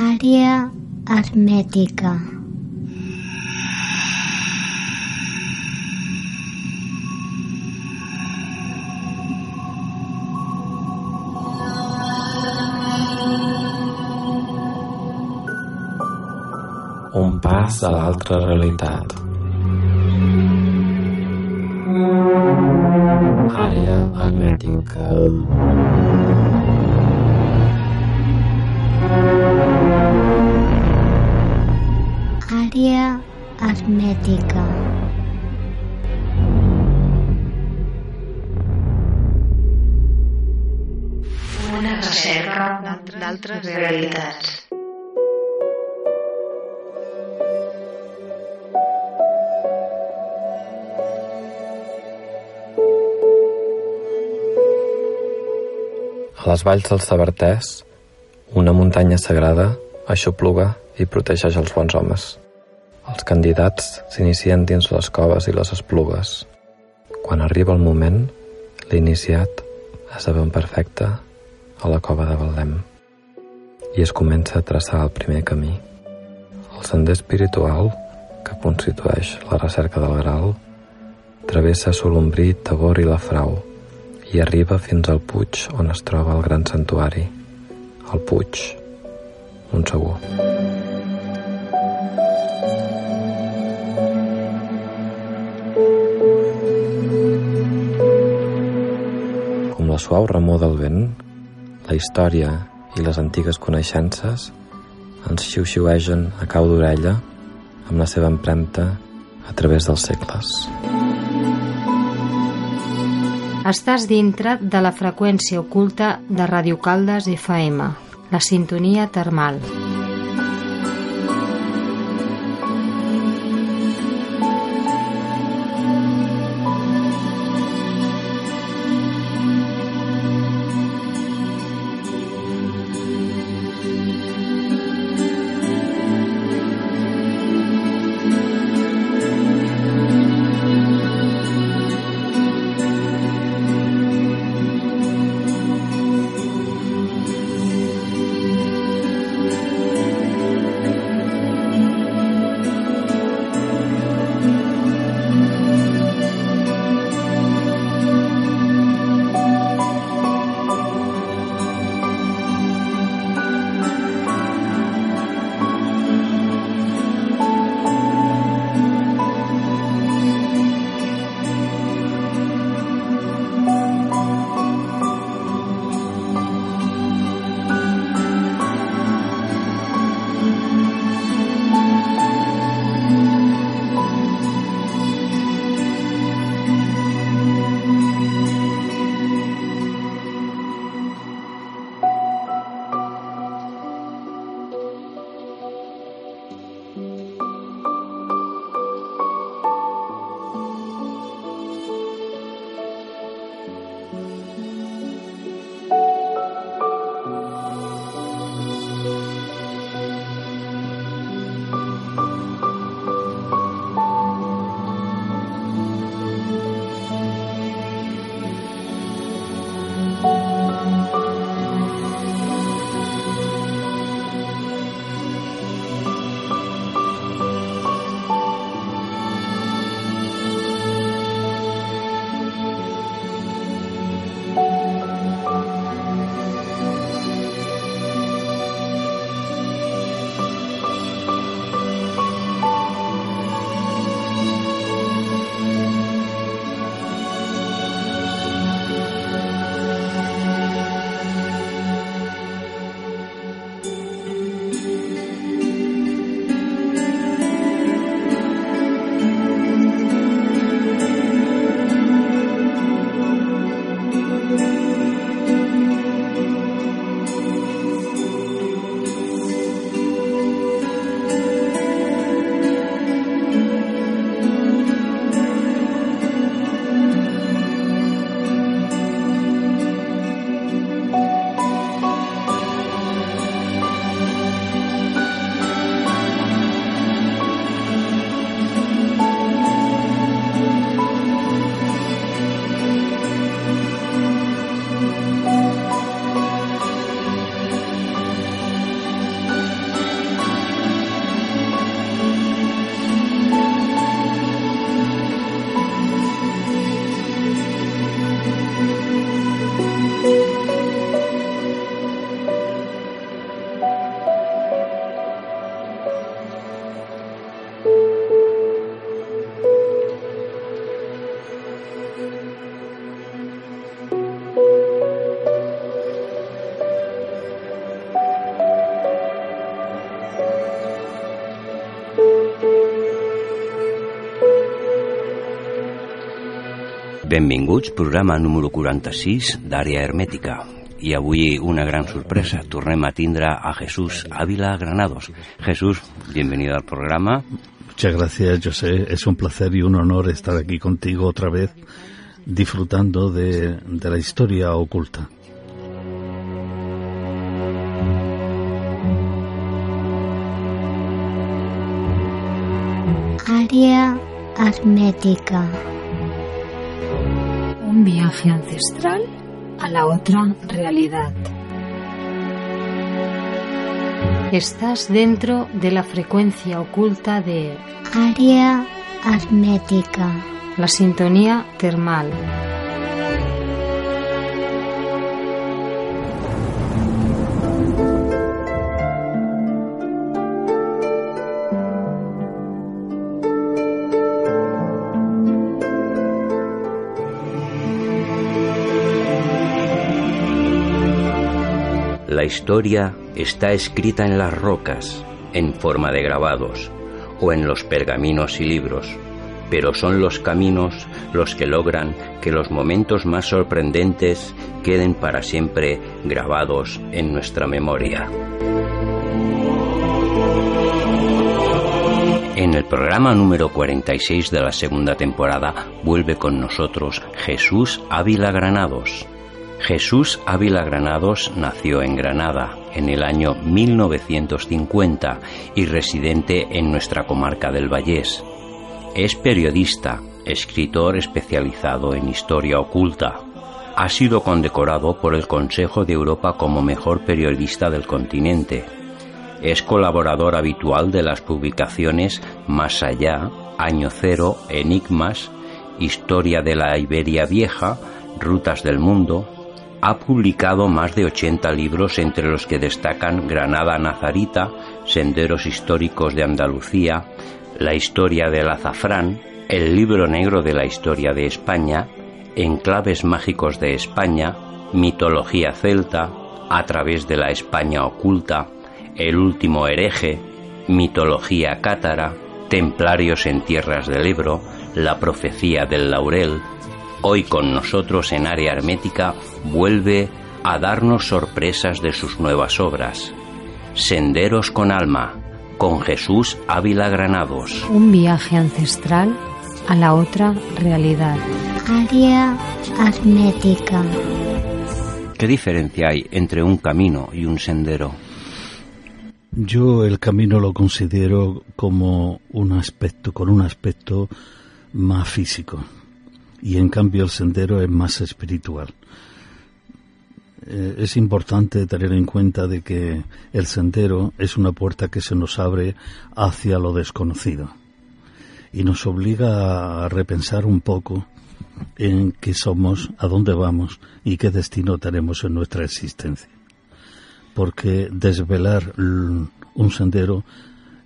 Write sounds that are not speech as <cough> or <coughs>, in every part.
Àrea hermètica. Un pas a l'altra realitat. Àrea hermètica. Àrea hermètica. Una recerca d'altres realitats. A les valls del Sabartès, una muntanya sagrada aixopluga i protegeix els bons homes. Els candidats s'inicien dins les coves i les esplugues. Quan arriba el moment, l'iniciat esdevé un perfecte a la cova de Valdem i es comença a traçar el primer camí. El sender espiritual, que constitueix la recerca del Graal, travessa Solombrí, Tabor i la Frau i arriba fins al Puig on es troba el gran santuari, el Puig, un segur. Suau remor del vent, la història i les antigues coneixences ens xiu-xiuegen a cau d'orella amb la seva empremta a través dels segles. Estàs dintre de la freqüència oculta de Radio Caldes FM, la sintonia termal. Benvinguts, programa número 46 d'Àrea Hermètica. I avui una gran sorpresa, tornem a tindre a Jesús Ávila Granados. Jesús, bienvenido al programa. Muchas gracias, José. Es un placer y un honor estar aquí contigo otra vez, disfrutando de, de la historia oculta. Área hermética. Un viaje ancestral a la otra realidad. Estás dentro de la frecuencia oculta de Área hermética. la sintonía termal. La historia está escrita en las rocas, en forma de grabados, o en los pergaminos y libros, pero son los caminos los que logran que los momentos más sorprendentes queden para siempre grabados en nuestra memoria. En el programa número 46 de la segunda temporada vuelve con nosotros Jesús Ávila Granados. Jesús Ávila Granados nació en Granada en el año 1950 y residente en nuestra comarca del Vallés. Es periodista, escritor especializado en historia oculta. Ha sido condecorado por el Consejo de Europa como mejor periodista del continente. Es colaborador habitual de las publicaciones Más allá, Año Cero, Enigmas, Historia de la Iberia Vieja, Rutas del Mundo, ha publicado más de 80 libros entre los que destacan Granada Nazarita, Senderos Históricos de Andalucía, La Historia del Azafrán, El Libro Negro de la Historia de España, Enclaves Mágicos de España, Mitología Celta, A través de la España Oculta, El Último Hereje, Mitología Cátara, Templarios en Tierras del Ebro, La Profecía del Laurel, hoy con nosotros en área hermética vuelve a darnos sorpresas de sus nuevas obras. Senderos con alma, con Jesús Ávila Granados. Un viaje ancestral a la otra realidad. Área hermética. ¿Qué diferencia hay entre un camino y un sendero? Yo el camino lo considero como un aspecto, con un aspecto más físico y en cambio el sendero es más espiritual. Eh, es importante tener en cuenta de que el sendero es una puerta que se nos abre hacia lo desconocido y nos obliga a repensar un poco en qué somos, a dónde vamos y qué destino tenemos en nuestra existencia. Porque desvelar un sendero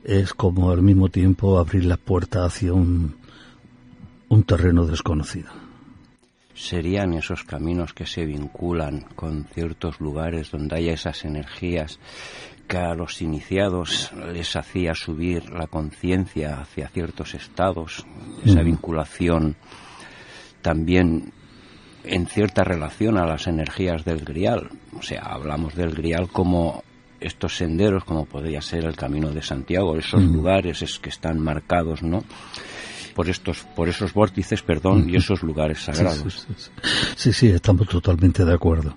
es como al mismo tiempo abrir la puerta hacia un, un terreno desconocido. Serían esos caminos que se vinculan con ciertos lugares donde haya esas energías que a los iniciados les hacía subir la conciencia hacia ciertos estados, esa vinculación también en cierta relación a las energías del grial. O sea, hablamos del grial como estos senderos, como podría ser el Camino de Santiago, esos Ujú. lugares es que están marcados, ¿no? Por estos, por esos vórtices, perdón, y esos lugares sagrados. Sí, sí, sí. Sí, sí, estamos totalmente de acuerdo.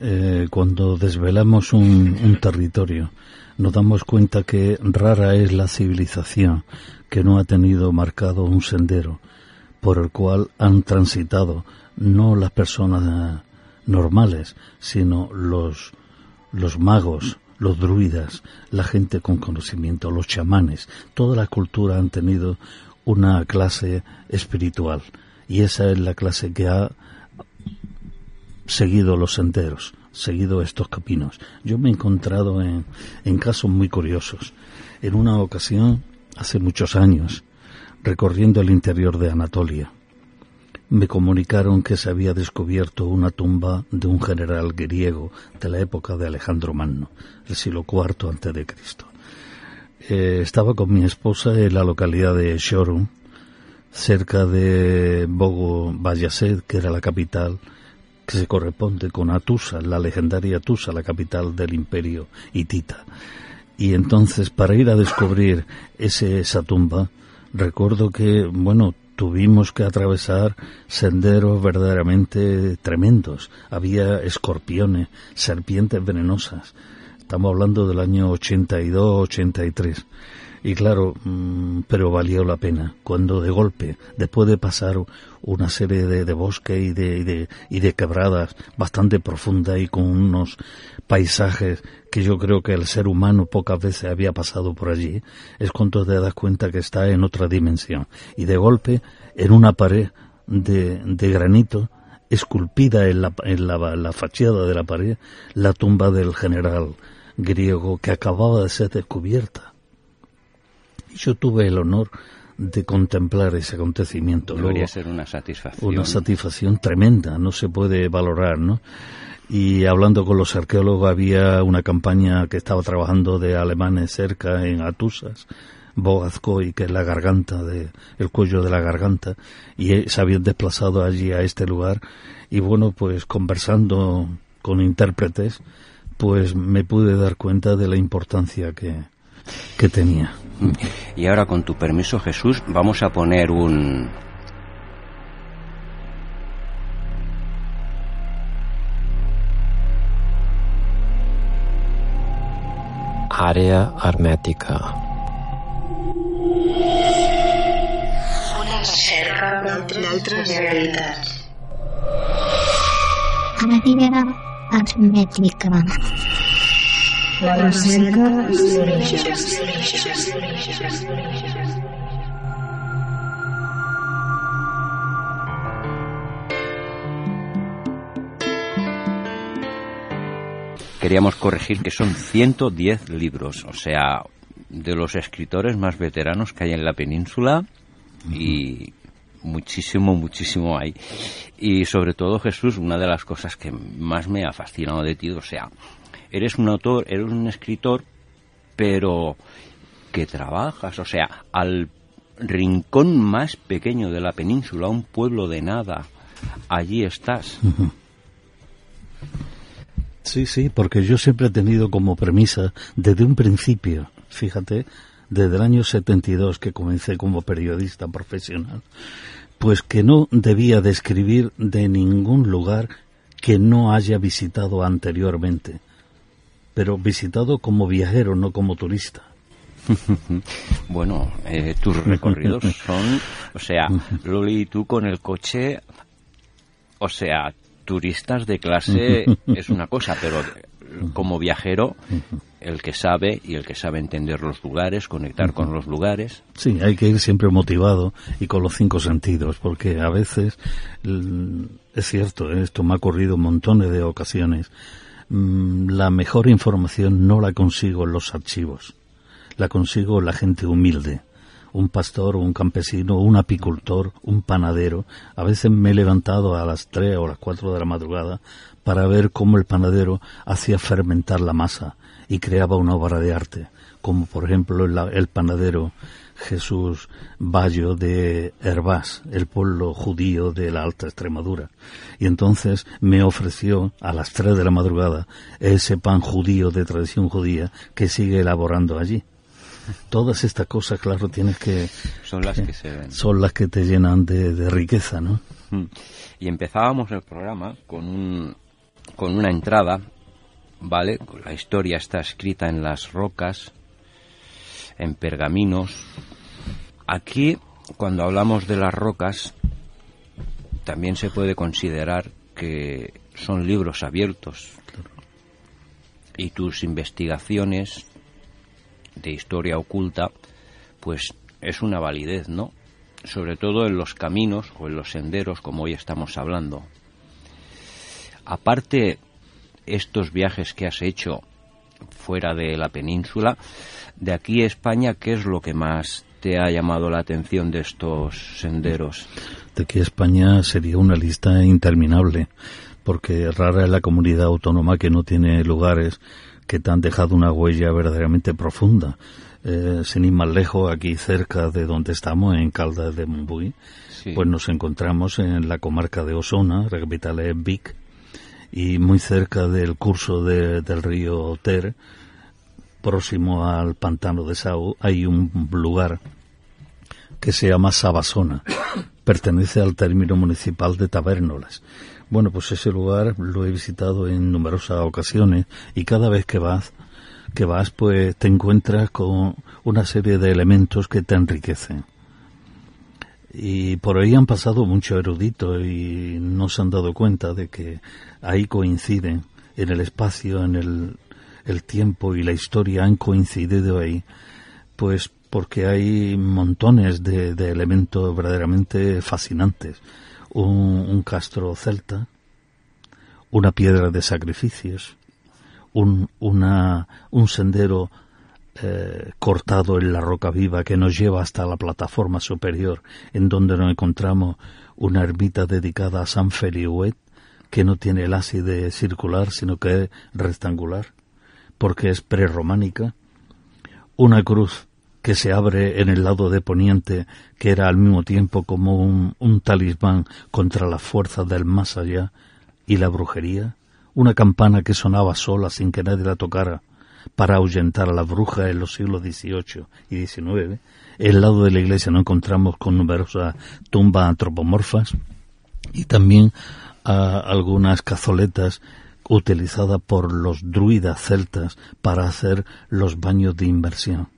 Eh, cuando desvelamos un, un territorio, nos damos cuenta que rara es la civilización que no ha tenido marcado un sendero por el cual han transitado no las personas normales, sino los, los magos, los druidas, la gente con conocimiento, los chamanes. Toda la cultura han tenido una clase espiritual y esa es la clase que ha seguido los senderos, seguido estos caminos. Yo me he encontrado en, en casos muy curiosos. En una ocasión, hace muchos años, recorriendo el interior de Anatolia, me comunicaron que se había descubierto una tumba de un general griego de la época de Alejandro Magno, el siglo IV antes de Cristo. Eh, estaba con mi esposa en la localidad de Shorum cerca de Bogo Bayased, que era la capital, que se corresponde con Atusa, la legendaria Atusa, la capital del imperio hitita. Y entonces, para ir a descubrir ese, esa tumba, recuerdo que, bueno, tuvimos que atravesar senderos verdaderamente tremendos. Había escorpiones, serpientes venenosas. Estamos hablando del año 82, 83. Y claro, mm, pero valió la pena. Cuando de golpe, después de pasar una serie de, de bosque y de, y de, y de quebradas bastante profunda y con unos paisajes que yo creo que el ser humano pocas veces había pasado por allí, es cuando te das cuenta que está en otra dimensión. Y de golpe, en una pared de, de granito, esculpida en, la, en la, la fachada de la pared, la tumba del general griego que acababa de ser descubierta. Y yo tuve el honor de contemplar ese acontecimiento. Debería Luego, ser una satisfacción. una satisfacción tremenda, no se puede valorar, ¿no? Y hablando con los arqueólogos había una campaña que estaba trabajando de alemanes cerca en Atusas, Bogazcoy, que es la garganta de, el cuello de la garganta, y eh, se habían desplazado allí a este lugar, y bueno, pues conversando con intérpretes, pues me pude dar cuenta de la importancia que, que tenía. Y ahora, con tu permiso, Jesús, vamos a poner un... Àrea hermètica. Una recerca d'altres realitats. Àrea d'orígens. Queríamos corregir que son 110 libros, o sea, de los escritores más veteranos que hay en la península y muchísimo, muchísimo hay. Y sobre todo, Jesús, una de las cosas que más me ha fascinado de ti, o sea, eres un autor, eres un escritor, pero que trabajas, o sea, al rincón más pequeño de la península, un pueblo de nada, allí estás. Sí, sí, porque yo siempre he tenido como premisa desde un principio, fíjate, desde el año 72 que comencé como periodista profesional, pues que no debía de escribir de ningún lugar que no haya visitado anteriormente, pero visitado como viajero, no como turista. <laughs> Bueno, eh, tus recorridos <laughs> son, o sea, Loli y tú con el coche, o sea, turistas de clase <laughs> es una cosa, pero como viajero, el que sabe y el que sabe entender los lugares, conectar con los lugares. Sí, hay que ir siempre motivado y con los cinco sentidos, porque a veces, l- es cierto, esto me ha ocurrido montones de ocasiones, mm, la mejor información no la consigo en los archivos, la consigo en la gente humilde. Un pastor, un campesino, un apicultor, un panadero. A veces me he levantado a las 3 o las 4 de la madrugada para ver cómo el panadero hacía fermentar la masa y creaba una obra de arte, como por ejemplo el, el panadero Jesús Bayo de Hervás, el pueblo judío de la Alta Extremadura. Y entonces me ofreció a las 3 de la madrugada ese pan judío de tradición judía que sigue elaborando allí. Todas estas cosas, claro, tienes que... Son las que se ven. Son las que te llenan de, de riqueza, ¿no? Mm. Y empezábamos el programa con, un, con una entrada, ¿vale? La historia está escrita en las rocas, en pergaminos. Aquí, cuando hablamos de las rocas, también se puede considerar que son libros abiertos. Y tus investigaciones de historia oculta, pues es una validez, ¿no? Sobre todo en los caminos o en los senderos, como hoy estamos hablando. Aparte, estos viajes que has hecho fuera de la península, de aquí a España, ¿qué es lo que más te ha llamado la atención de estos senderos? De aquí a España sería una lista interminable, porque rara es la comunidad autónoma que no tiene lugares que te han dejado una huella verdaderamente profunda. Eh, sin ir más lejos, aquí cerca de donde estamos, en Caldas de Montbui, Sí. pues nos encontramos en la comarca de Osona, la capital es Vic, y muy cerca del curso de- del río Ter, próximo al pantano de Sau, hay un lugar que se llama Sabasona. <coughs> Pertenece al término municipal de Tabernolas. Bueno, pues ese lugar lo he visitado en numerosas ocasiones y cada vez que vas, que vas, pues te encuentras con una serie de elementos que te enriquecen. Y por ahí han pasado muchos eruditos y no se han dado cuenta de que ahí coinciden en el espacio, en el, el tiempo y la historia han coincidido ahí, pues porque hay montones de, de elementos verdaderamente fascinantes. Un, un castro celta, una piedra de sacrificios, un, una, un sendero eh, cortado en la roca viva que nos lleva hasta la plataforma superior, en donde nos encontramos una ermita dedicada a San Feliuet, que no tiene el ábside circular, sino que es rectangular, porque es prerrománica, una cruz que se abre en el lado de poniente, que era al mismo tiempo como un, un talismán contra las fuerzas del más allá y la brujería, una campana que sonaba sola sin que nadie la tocara para ahuyentar a las brujas en los siglos XVIII y XIX. El lado de la iglesia nos encontramos con numerosas tumbas antropomorfas y también a algunas cazoletas utilizadas por los druidas celtas para hacer los baños de inversión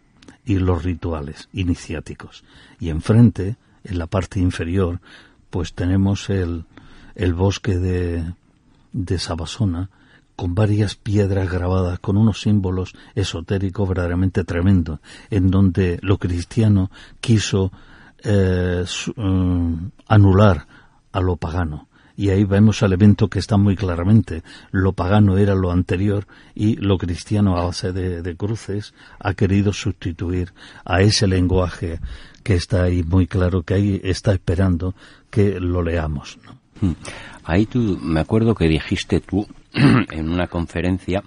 y los rituales iniciáticos. Y enfrente, en la parte inferior, pues tenemos el, el bosque de, de Sabasona, con varias piedras grabadas, con unos símbolos esotéricos verdaderamente tremendos, en donde lo cristiano quiso eh, eh, anular a lo pagano. Y ahí vemos el evento que está muy claramente. Lo pagano era lo anterior y lo cristiano a base de, de cruces ha querido sustituir a ese lenguaje que está ahí muy claro, que ahí está esperando que lo leamos. ¿no? Mm. Ahí tú, me acuerdo que dijiste tú <clears throat> en una conferencia,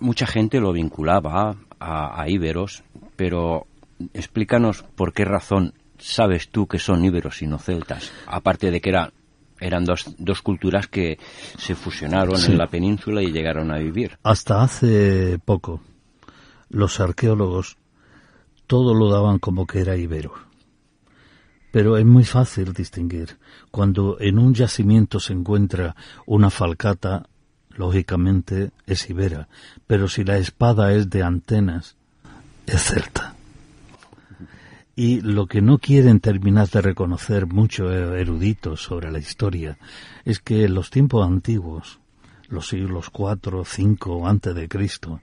mucha gente lo vinculaba a, a íberos, pero explícanos por qué razón sabes tú que son íberos y no celtas, aparte de que era, eran dos, dos culturas que se fusionaron Sí. en la península y llegaron a vivir. Hasta hace poco, los arqueólogos todo lo daban como que era ibero. Pero es muy fácil distinguir. Cuando en un yacimiento se encuentra una falcata, lógicamente es ibera. Pero si la espada es de antenas, es celta. Y lo que no quieren terminar de reconocer muchos eruditos sobre la historia es que en los tiempos antiguos, los siglos 4 5 antes de Cristo,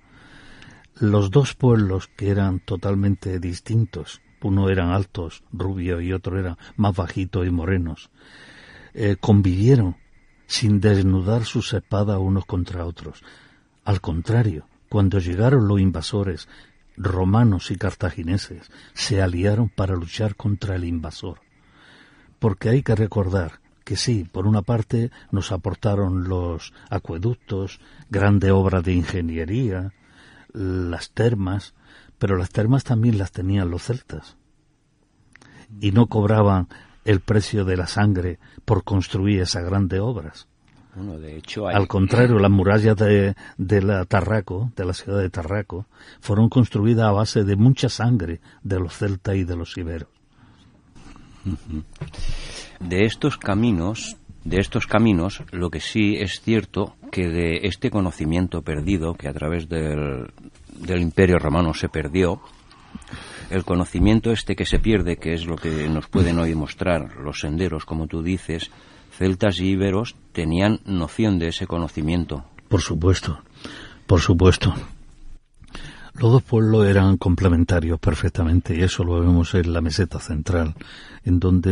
los dos pueblos que eran totalmente distintos, uno eran altos, rubios y otro era más bajitos y morenos, eh, convivieron sin desnudar sus espadas unos contra otros. Al contrario, cuando llegaron los invasores romanos y cartagineses, se aliaron para luchar contra el invasor. Porque hay que recordar que sí, por una parte nos aportaron los acueductos, grandes obras de ingeniería, las termas, pero las termas también las tenían los celtas. Y no cobraban el precio de la sangre por construir esas grandes obras. Bueno, de hecho, hay, Al contrario, las murallas de, de la Tarraco, de la ciudad de Tarraco, fueron construidas a base de mucha sangre de los celtas y de los iberos. de estos caminos, de estos caminos, lo que sí es cierto que de este conocimiento perdido, que a través del, del Imperio Romano se perdió, el conocimiento este que se pierde, que es lo que nos pueden hoy mostrar los senderos, como tú dices, celtas y íberos tenían noción de ese conocimiento. Por supuesto, por supuesto. Los dos pueblos eran complementarios perfectamente y eso lo vemos en la meseta central, en donde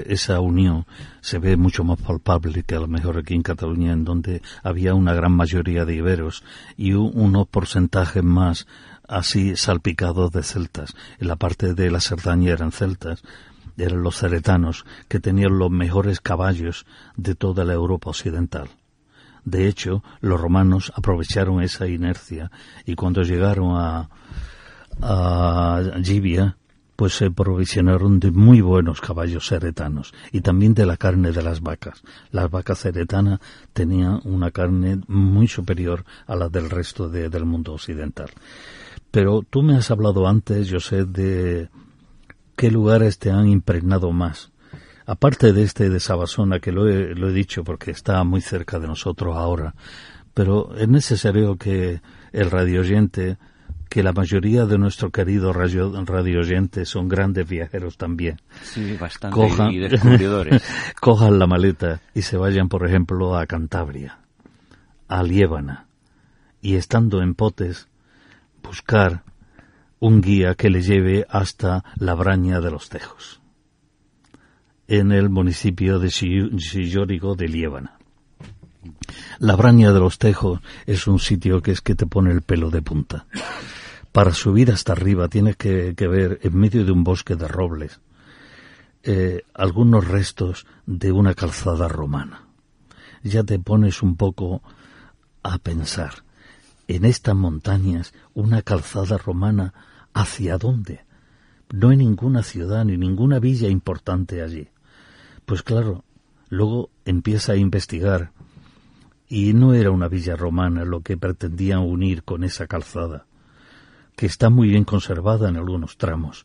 eh, esa unión se ve mucho más palpable que a lo mejor aquí en Cataluña, en donde había una gran mayoría de iberos y un- unos porcentajes más así salpicados de celtas. En la parte de la Cerdaña eran celtas, eran los ceretanos que tenían los mejores caballos de toda la Europa occidental De hecho, los romanos aprovecharon esa inercia y cuando llegaron a, a pues se provisionaron de muy buenos caballos seretanos y también de la carne de las vacas. Las vacas seretanas tenían una carne muy superior a la del resto del mundo occidental. Pero tú me has hablado antes, yo sé, de qué lugares te han impregnado más. Aparte de este de Sabasona, que lo he, lo he dicho porque está muy cerca de nosotros ahora, pero es necesario que el radioyente que la mayoría de nuestro querido radio, radio oyentes son grandes viajeros también. Sí, bastante. Cojan, y descubridores. <laughs> cojan la maleta y se vayan, por ejemplo, a Cantabria, a Liébana, y estando en Potes, buscar un guía que le lleve hasta la Braña de los Tejos, en el municipio de Sillórigo de Liébana. La Braña de los Tejos es un sitio que es que te pone el pelo de punta. Para subir hasta arriba tienes que, ver en medio de un bosque de robles eh, algunos restos de una calzada romana. Ya te pones un poco a pensar. En estas montañas, una calzada romana, ¿hacia dónde? No hay ninguna ciudad ni ninguna villa importante allí. Pues claro, luego empieza a investigar y no era una villa romana lo que pretendían unir con esa calzada que está muy bien conservada en algunos tramos.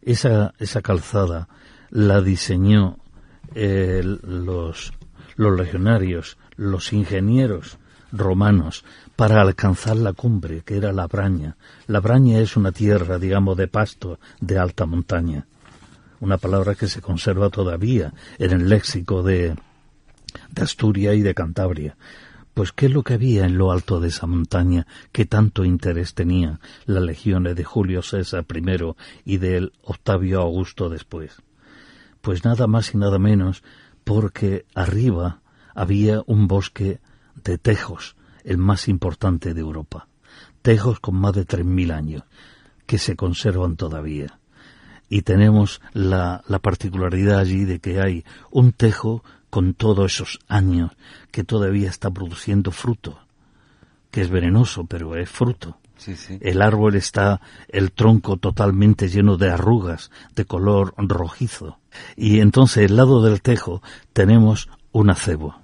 Esa, esa calzada la diseñó los, los legionarios, los ingenieros romanos para alcanzar la cumbre, que era la Braña. La Braña es una tierra, digamos, de pasto de alta montaña. Una palabra que se conserva todavía en el léxico de, de Asturias y de Cantabria. Pues qué es lo que había en lo alto de esa montaña que tanto interés tenía las legiones de Julio César primero y del Octavio Augusto después. Pues nada más y nada menos porque arriba había un bosque de tejos, el más importante de Europa. Tejos con más de tres mil años, que se conservan todavía. Y tenemos la, la particularidad allí de que hay un tejo con todos esos años que todavía está produciendo fruto, que es venenoso, pero es fruto. El árbol está, el tronco totalmente lleno de arrugas de color rojizo. Y entonces, al lado del tejo, tenemos un acebo.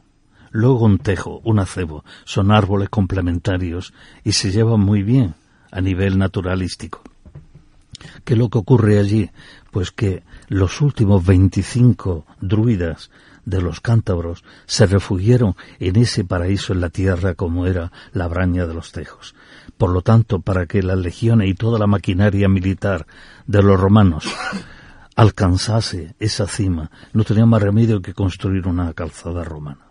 Luego un tejo, un acebo. Son árboles complementarios y se llevan muy bien a nivel naturalístico. ¿Qué es lo que ocurre allí? Pues que los últimos 25 druidas de los cántabros se refugiaron en ese paraíso en la tierra como era la braña de los tejos. Por lo tanto, para que las legiones y toda la maquinaria militar de los romanos <laughs> alcanzase esa cima, no tenía más remedio que construir una calzada romana.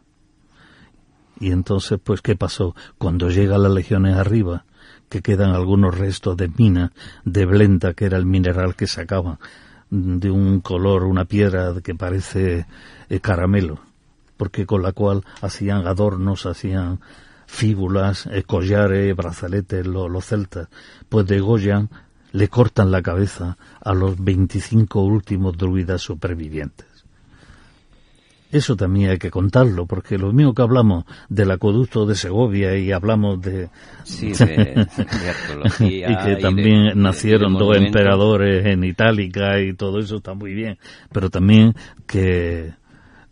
Y entonces, pues, ¿qué pasó? Cuando llegan las legiones arriba, que quedan algunos restos de mina, de blenda, que era el mineral que sacaban de un color, una piedra que parece eh, caramelo, porque con la cual hacían adornos, hacían fíbulas, eh, collares, brazaletes, los celtas, pues degollan, le cortan la cabeza a los 25 últimos druidas supervivientes. Eso también hay que contarlo, porque lo mismo que hablamos del acueducto de Segovia y hablamos de... Sí, de, <laughs> y que también nacieron dos emperadores en Itálica y todo eso está muy bien, pero también que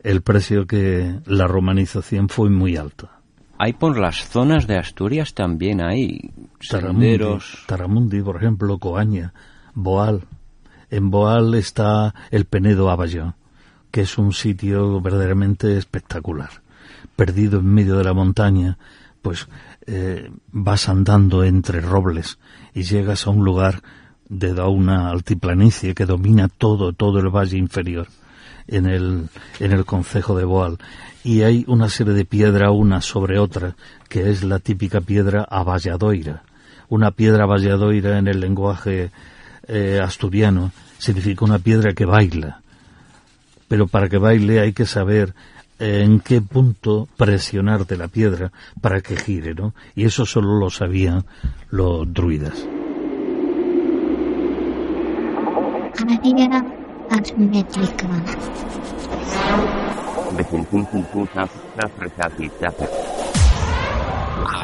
el precio que la romanización fue muy alto. Hay por las zonas de Asturias también hay Taramundi, Taramundi, por ejemplo, Coaña, Boal. En Boal está el Penedo Aballón, que es un sitio verdaderamente espectacular. Perdido en medio de la montaña, pues eh, vas andando entre robles y llegas a un lugar de una altiplanicie que domina todo, todo el valle inferior en el, en el concejo de Boal. Y hay una serie de piedra una sobre otra, que es la típica piedra avalladoira. Una piedra avalladoira en el lenguaje eh, asturiano significa una piedra que baila. Pero para que baile hay que saber eh, en qué punto presionar de la piedra para que gire, ¿no? Y eso solo lo sabían los druidas.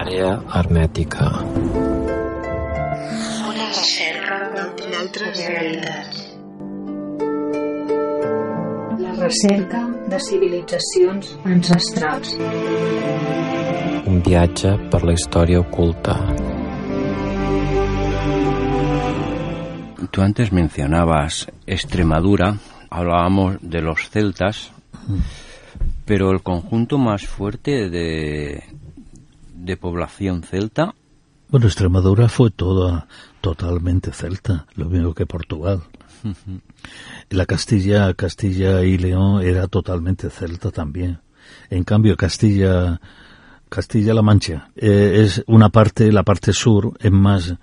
Àrea hermètica. Una recerca d'altres realitats. Recerca de civilitzacions ancestrals. Un viatge per la història oculta. Tú antes mencionabas Extremadura, hablábamos de los celtas, pero el conjunto más fuerte de, de población celta, Bueno, Extremadura fue toda totalmente celta, lo mismo que Portugal. La Castilla, Castilla y León era totalmente celta también. En cambio, Castilla, Castilla-La Mancha eh, es una parte, la parte sur es más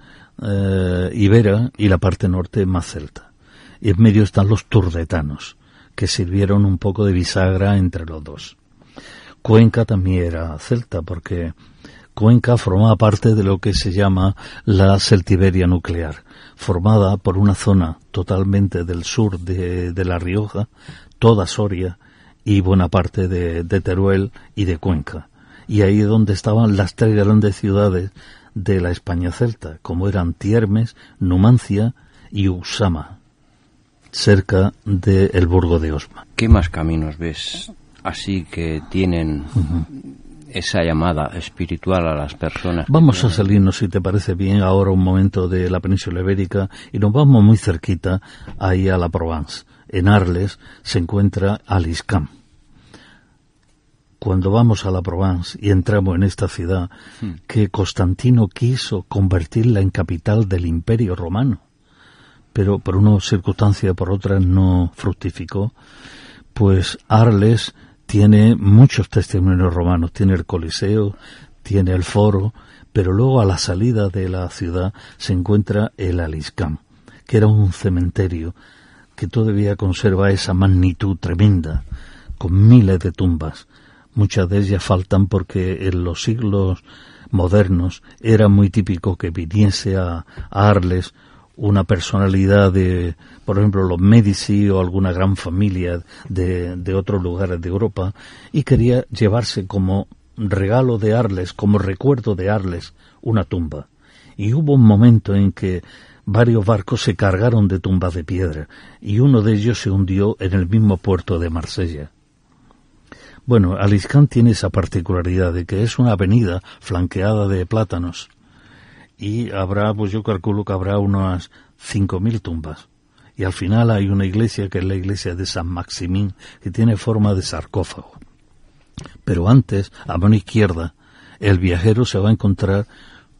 eh, ibera y la parte norte es más celta. Y en medio están los turdetanos, que sirvieron un poco de bisagra entre los dos. Cuenca también era celta porque Cuenca formaba parte de lo que se llama la Celtiberia nuclear, formada por una zona totalmente del sur de, de La Rioja, toda Soria y buena parte de, de Teruel y de Cuenca. Y ahí es donde estaban las tres grandes ciudades de la España celta, como eran Tiermes, Numancia y Usama, cerca del Burgo de Osma. ¿qué más caminos ves así que tienen esa llamada espiritual a las personas? Vamos a salirnos, si te parece bien, ahora un momento de la península ibérica y nos vamos muy cerquita ahí a la Provence. En Arles se encuentra Aliscam. Cuando vamos a la Provence y entramos en esta ciudad que Constantino quiso convertirla en capital del Imperio Romano, pero por una circunstancia o por otra no fructificó, pues Arles tiene muchos testimonios romanos, tiene el Coliseo, tiene el Foro, pero luego a la salida de la ciudad se encuentra el Aliscam, que era un cementerio que todavía conserva esa magnitud tremenda, con miles de tumbas. Muchas de ellas faltan porque en los siglos modernos era muy típico que viniese a, a Arles una personalidad de, por ejemplo, los Medici o alguna gran familia de, de otros lugares de Europa y quería llevarse como regalo de Arles, como recuerdo de Arles, una tumba. Y hubo un momento en que varios barcos se cargaron de tumbas de piedra y uno de ellos se hundió en el mismo puerto de Marsella. Bueno, Aliscán tiene esa particularidad de que es una avenida flanqueada de plátanos y habrá, pues yo calculo que habrá unas 5.000 tumbas. Y al final hay una iglesia que es la iglesia de San Maximín, que tiene forma de sarcófago. Pero antes, a mano izquierda, el viajero se va a encontrar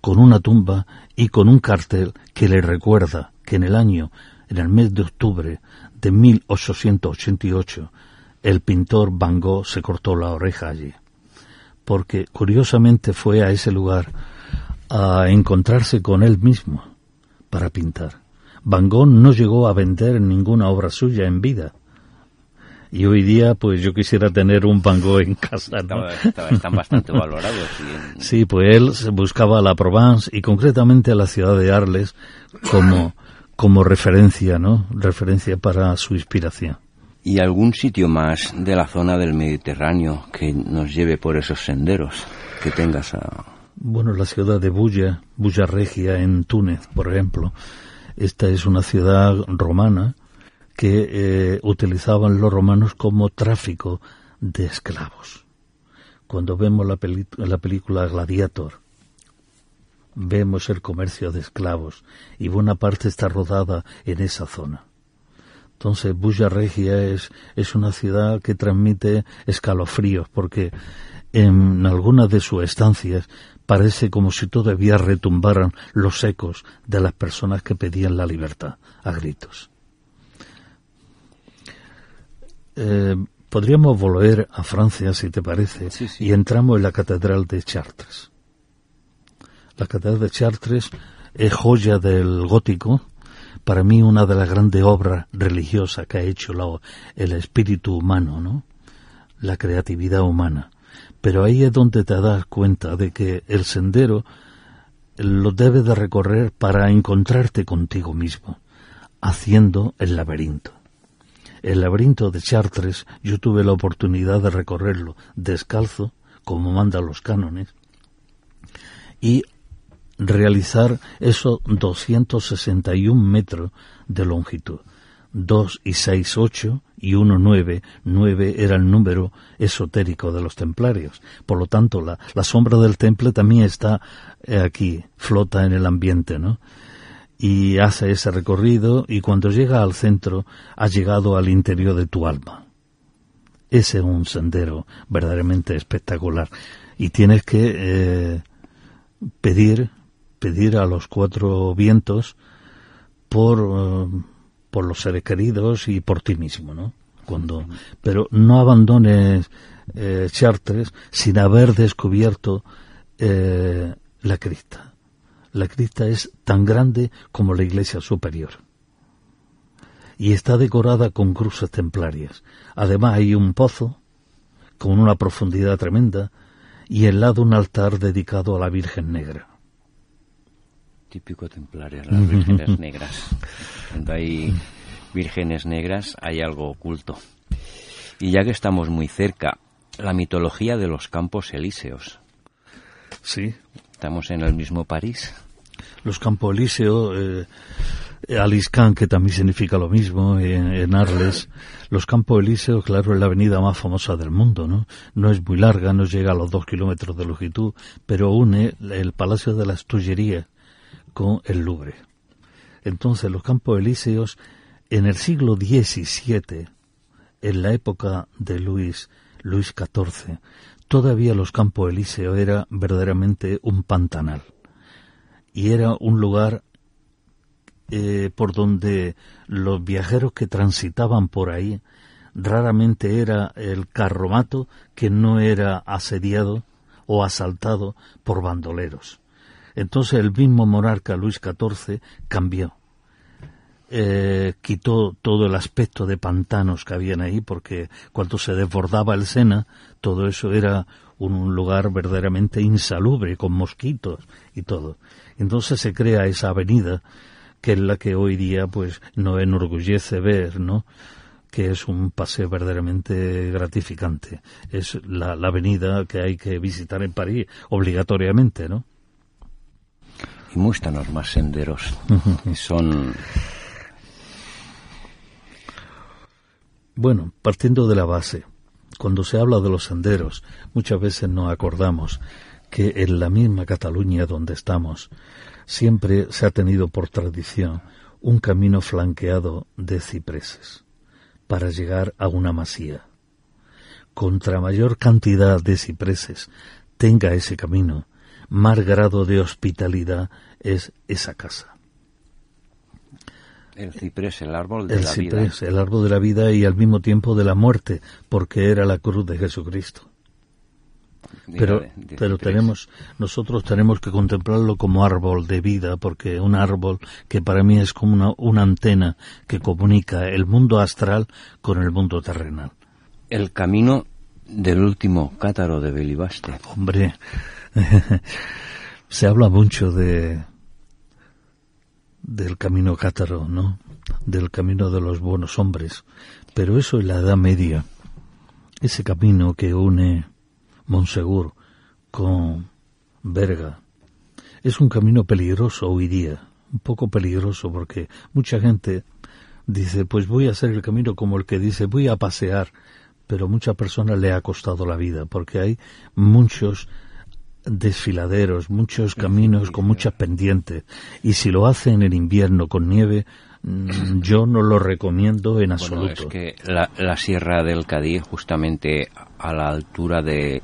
con una tumba y con un cartel que le recuerda que en el año, en el mes de octubre de 1888, el pintor Van Gogh se cortó la oreja allí. Porque curiosamente fue a ese lugar a encontrarse con él mismo para pintar. Van Gogh no llegó a vender ninguna obra suya en vida. Y hoy día, pues yo quisiera tener un Van Gogh en casa, ¿no? Estaba- estaba- están bastante valorados. y <laughs> Sí, pues él buscaba la Provence y concretamente a la ciudad de Arles como, como referencia, ¿no? Referencia para su inspiración. ¿Y algún sitio más de la zona del Mediterráneo que nos lleve por esos senderos que tengas a... Bueno, la ciudad de Bulla, Bulla Regia en Túnez, por ejemplo. Esta es una ciudad romana que eh, utilizaban los romanos como tráfico de esclavos. Cuando vemos la, la película Gladiator, vemos el comercio de esclavos y buena parte está rodada en esa zona. Entonces, Bulla Regia es, es una ciudad que transmite escalofríos porque en algunas de sus estancias parece como si todavía retumbaran los ecos de las personas que pedían la libertad a gritos. Eh, podríamos volver a Francia, si te parece, Sí, sí. y entramos en la Catedral de Chartres. La Catedral de Chartres es joya del gótico, para mí una de las grandes obras religiosas que ha hecho la- el espíritu humano, ¿no? La creatividad humana. Pero ahí es donde te das cuenta de que el sendero lo debes de recorrer para encontrarte contigo mismo, haciendo el laberinto. El laberinto de Chartres yo tuve la oportunidad de recorrerlo descalzo, como mandan los cánones, y realizar esos 261 metros de longitud. 2 y 6, 8 y 1, 9. 9 era el número esotérico de los templarios. Por lo tanto, la, la sombra del temple también está eh, aquí, flota en el ambiente, ¿no? Y hace ese recorrido y cuando llega al centro ha llegado al interior de tu alma. Ese es un sendero verdaderamente espectacular. Y tienes que eh, pedir, pedir a los cuatro vientos por... Eh, por los seres queridos y por ti mismo, ¿no? Cuando, pero no abandones eh, Chartres sin haber descubierto eh, la cripta. La cripta es tan grande como la iglesia superior y está decorada con cruces templarias. Además hay un pozo con una profundidad tremenda y al lado un altar dedicado a la Virgen Negra típico templario, las vírgenes <laughs> negras. Cuando hay vírgenes negras hay algo oculto. Y ya que estamos muy cerca, la mitología de los campos elíseos. Sí. Estamos en el mismo París. Los campos elíseos, eh, Aliscan, que también significa lo mismo, en, Arles. Los Campos Elíseos, claro, es la avenida más famosa del mundo, ¿no? No es muy larga, no llega a los dos kilómetros de longitud, pero une el Palacio de las Tullerías con el Louvre. Entonces los campos elíseos en el siglo XVII, en la época de Luis, Luis XIV, todavía los campos elíseos era verdaderamente un pantanal y era un lugar eh, por donde los viajeros que transitaban por ahí raramente era el carromato que no era asediado o asaltado por bandoleros. Entonces el mismo monarca Luis XIV cambió. Eh, quitó todo el aspecto de pantanos que habían ahí, porque cuando se desbordaba el Sena, todo eso era un lugar verdaderamente insalubre, con mosquitos y todo. Entonces se crea esa avenida, que es la que hoy día pues no enorgullece ver, ¿no? que es un paseo verdaderamente gratificante. Es la, la avenida que hay que visitar en París obligatoriamente, ¿no? y muéstranos más senderos. Son. Bueno, partiendo de la base, cuando se habla de los senderos, muchas veces nos acordamos que en la misma Cataluña donde estamos, siempre se ha tenido por tradición un camino flanqueado de cipreses para llegar a una masía. Contra mayor cantidad de cipreses tenga ese camino, más grado de hospitalidad es esa casa. El ciprés, el árbol de el la ciprés, el árbol de la vida y al mismo tiempo de la muerte, porque era la cruz de Jesucristo. Pero, pero tenemos, nosotros tenemos que contemplarlo como árbol de vida, porque un árbol que para mí es como una, una antena que comunica el mundo astral con el mundo terrenal. El camino del último cátaro de Belibaste. Hombre, <laughs> se habla mucho de del camino cátaro, ¿no? Del camino de los buenos hombres, pero eso es la Edad Media. Ese camino que une Monsegur con Berga es un camino peligroso hoy día, un poco peligroso porque mucha gente dice, pues voy a hacer el camino como el que dice, voy a pasear, pero muchas personas le ha costado la vida porque hay muchos desfiladeros, muchos caminos con muchas pendientes. Y si lo hacen en invierno con nieve, mm, yo no lo recomiendo en absoluto. es que la, Sierra del Cadí, justamente a la altura de,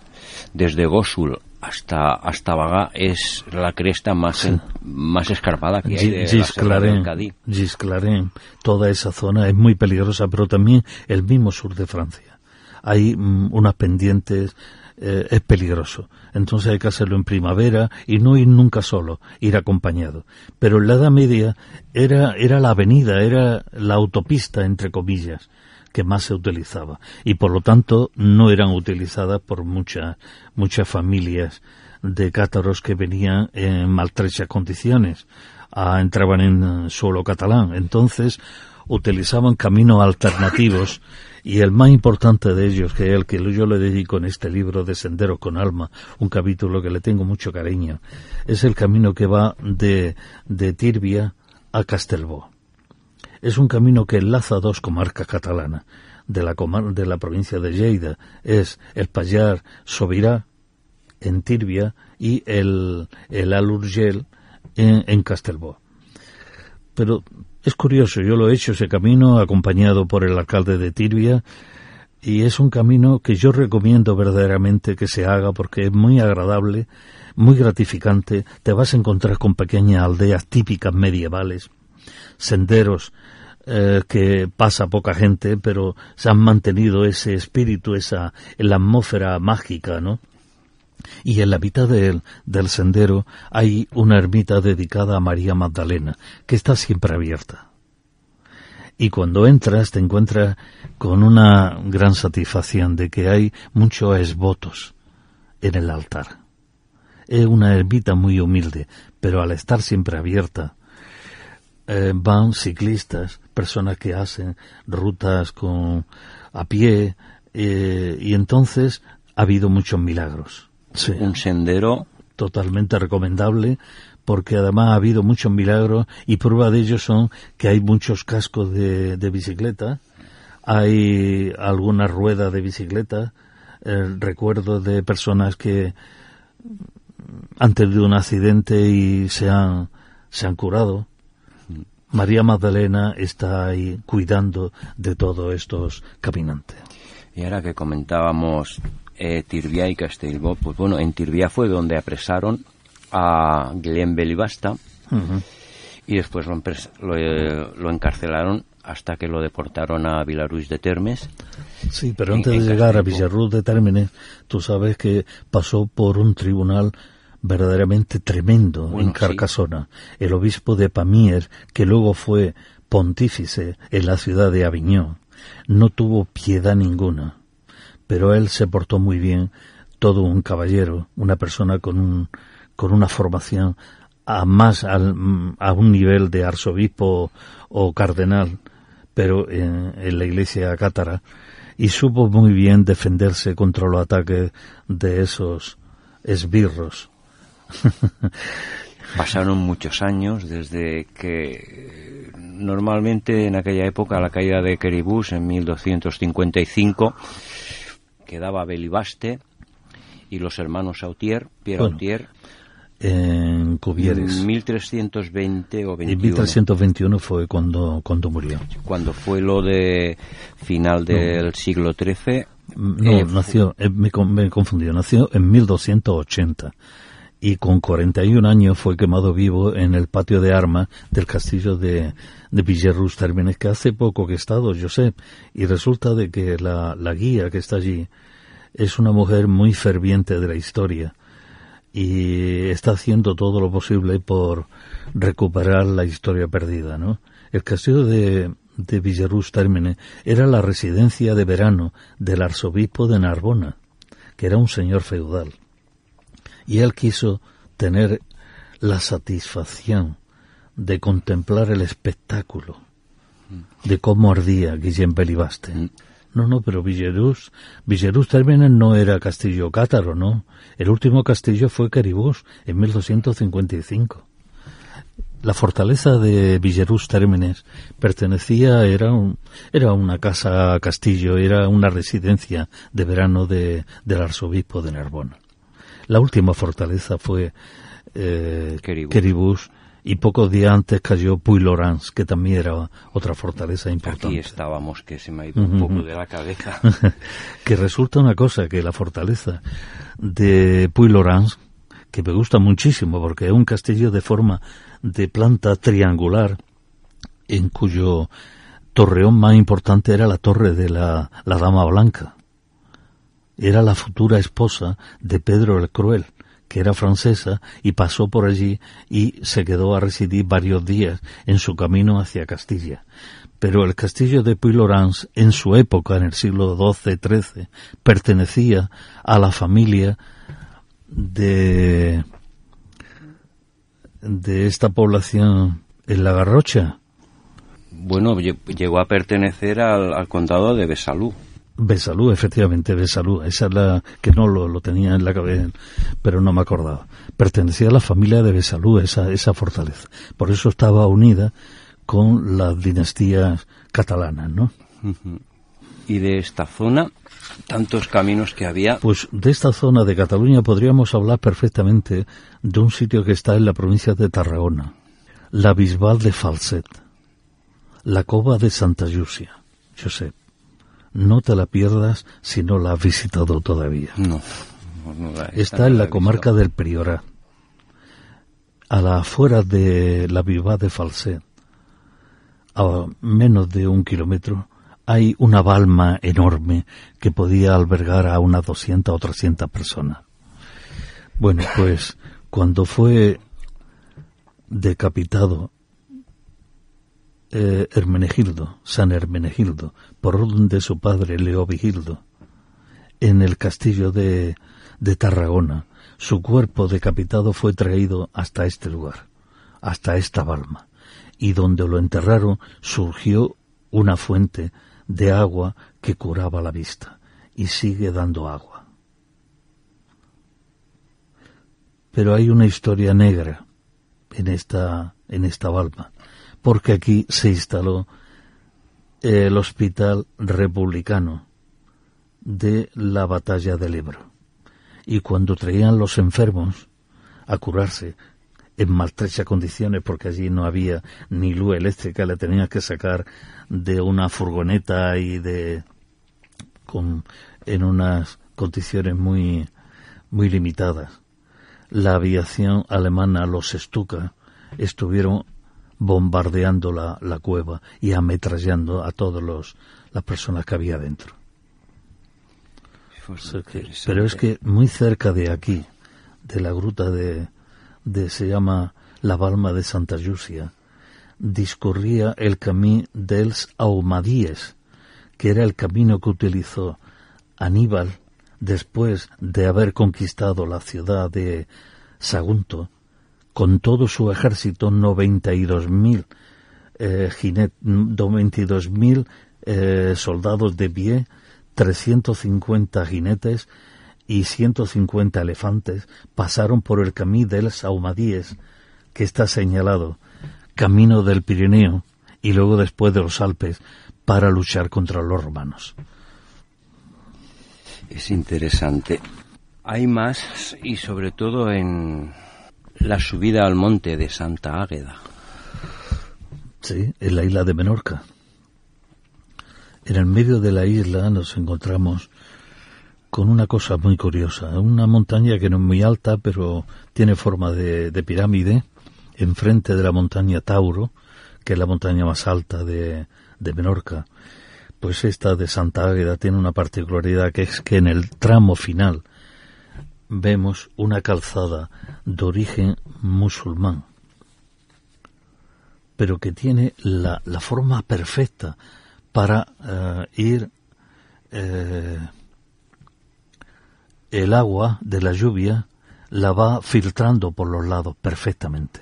desde Gosul hasta, hasta Vaga, es la cresta más, más escarpada que hay de la Sierra del Cadí. Gisclarén, toda esa zona es muy peligrosa, pero también el mismo sur de Francia. Hay mm, unas pendientes eh, es peligroso. Entonces hay que hacerlo en primavera y no ir nunca solo, ir acompañado. Pero en la Edad Media era, era la avenida, era la autopista, entre comillas, que más se utilizaba. Y por lo tanto no eran utilizadas por muchas, muchas familias de cátaros que venían en maltrechas condiciones, a, entraban en suelo catalán. Entonces, utilizaban caminos alternativos y el más importante de ellos, que es el que yo le dedico en este libro de Senderos con Alma, un capítulo que le tengo mucho cariño, es el camino que va de, de Tirbia a Castelbó. Es un camino que enlaza dos comarcas catalanas de la, de la provincia de Lleida. Es el Payar Sobirá en Tirbia y el, el Alurgel en, en Castelbó. Pero es curioso, yo lo he hecho ese camino acompañado por el alcalde de Tirbia y es un camino que yo recomiendo verdaderamente que se haga porque es muy agradable, muy gratificante, te vas a encontrar con pequeñas aldeas típicas medievales, senderos eh, que pasa poca gente, pero se han mantenido ese espíritu, esa la atmósfera mágica, ¿no? Y en la mitad del, del sendero hay una ermita dedicada a María Magdalena, que está siempre abierta. Y cuando entras te encuentras con una gran satisfacción de que hay muchos esvotos en el altar. Es una ermita muy humilde, pero al estar siempre abierta, eh, van ciclistas, personas que hacen rutas con a pie, eh, y entonces ha habido muchos milagros un sendero totalmente recomendable porque además ha habido muchos milagros y prueba de ello son que hay muchos cascos de, bicicleta, hay algunas ruedas de bicicleta, eh, recuerdo de personas que han tenido un accidente y se han, se han curado. María Magdalena está ahí cuidando de todos estos caminantes. Y ahora que comentábamos eh, Tirbia y Castelbó, pues bueno, en Tirbia fue donde apresaron a Guillem Belibasta y después lo, eh, lo, encarcelaron hasta que lo deportaron a Vilarús de Termes. Sí, pero antes de llegar a Villarruz de Termes, tú sabes que pasó por un tribunal verdaderamente tremendo en Carcasona. El obispo de Pamier, que luego fue pontífice en la ciudad de Aviñón, no tuvo piedad ninguna pero él se portó muy bien, todo un caballero, una persona con, un, con una formación a más a un nivel de arzobispo o cardenal, pero en, la iglesia cátara, y supo muy bien defenderse contra los ataques de esos esbirros. <laughs> Pasaron muchos años desde que normalmente en aquella época la caída de Queribús en 1255 quedaba Belibaste y los hermanos Autier, Pierre Autier. En Cubieres. En 1320 o 21. En 1321 fue cuando, cuando murió. Cuando fue lo de final del siglo XIII. No, eh, nació, eh, me, me he confundido, nació en 1280 y con 41 años fue quemado vivo en el patio de armas del castillo de, de Términes, que hace poco que he estado, yo sé, y resulta de que la, la guía que está allí es una mujer muy ferviente de la historia y está haciendo todo lo posible por recuperar la historia perdida, ¿no? El castillo de, de Villerrus Términes era la residencia de verano del arzobispo de Narbona, que era un señor feudal y él quiso tener la satisfacción de contemplar el espectáculo de cómo ardía Guillem Belibaste. Mm. No, no, pero Villerús, Villerús también no era castillo cátaro, ¿no? El último castillo fue Caribús en 1255. La fortaleza de Villerús Térmenes pertenecía, era, un, era una casa castillo, era una residencia de verano de, del arzobispo de Narbona. La última fortaleza fue eh, Queribus. y pocos días antes cayó Puy-Lorans, que también era otra fortaleza importante. Aquí estábamos, que se me ha ido un poco de la cabeza. <laughs> que resulta una cosa, que la fortaleza de Puy-Lorans, que me gusta muchísimo porque es un castillo de forma de planta triangular, en cuyo torreón más importante era la torre de la Dama Blanca era la futura esposa de Pedro el Cruel, que era francesa y pasó por allí y se quedó a residir varios días en su camino hacia Castilla. Pero el castillo de Puy-Lorans, en su época, en el siglo XII-XIII, pertenecía a la familia de, de esta población en la Garrocha. Bueno, lle- llegó a pertenecer al, al condado de Besalú. Besalú, efectivamente, Besalú. Esa es la que no lo, lo tenía en la cabeza, pero no me acordaba. Pertenecía a la familia de Besalú, esa, esa fortaleza. Por eso estaba unida con las dinastías catalanas, ¿no? Y de esta zona, tantos caminos que había. Pues de esta zona de Cataluña podríamos hablar perfectamente de un sitio que está en la provincia de Tarragona, la Bisbal de Falset, la Cova de Santa Llúcia. Josep, no te la pierdas si no la has visitado todavía. No. la- Está en la comarca del Priorat, a la afuera de la Bisbal de Falset, a menos de un kilómetro, hay una balma enorme que podía albergar a unas 200 o 300 personas. Bueno, pues cuando fue decapitado eh, Hermenegildo, San Hermenegildo, por orden de su padre Leovigildo, en el castillo de, de Tarragona, su cuerpo decapitado fue traído hasta este lugar, hasta esta balma, y donde lo enterraron surgió una fuente de agua que curaba la vista y sigue dando agua. Pero hay una historia negra en esta, en esta balma, porque aquí se instaló el hospital republicano de la batalla del Ebro. Y cuando traían los enfermos a curarse en maltrechas condiciones, porque allí no había ni luz eléctrica, le tenían que sacar de una furgoneta y de con en unas condiciones muy muy limitadas. La aviación alemana, los Stuka, estuvieron bombardeando la, la cueva y ametrallando a todos los las personas que había dentro. O sea que- interesante. pero es que muy cerca de aquí, de la gruta de, de se llama la Balma de Santa Llucia, discurría el camino dels Aumadíes, que era el camino que utilizó Aníbal después de haber conquistado la ciudad de Sagunto, con todo su ejército, 92.000 eh, jinet- 92.000 eh, soldados de pie, 350 jinetes y 150 elefantes pasaron por el camino del Saumadíes, que está señalado, camino del Pirineo y luego después de los Alpes, para luchar contra los romanos. Es interesante. Hay más y sobre todo en la subida al monte de Santa Águeda. Sí, en la isla de Menorca. En el medio de la isla nos encontramos con una cosa muy curiosa, una montaña que no es muy alta, pero tiene forma de, de pirámide, enfrente de la montaña Tauro, que es la montaña más alta de, de Menorca. Pues esta de Santa Águeda tiene una particularidad que es que en el tramo final vemos una calzada de origen musulmán pero que tiene la, la forma perfecta para eh, ir eh, el agua de la lluvia la va filtrando por los lados perfectamente.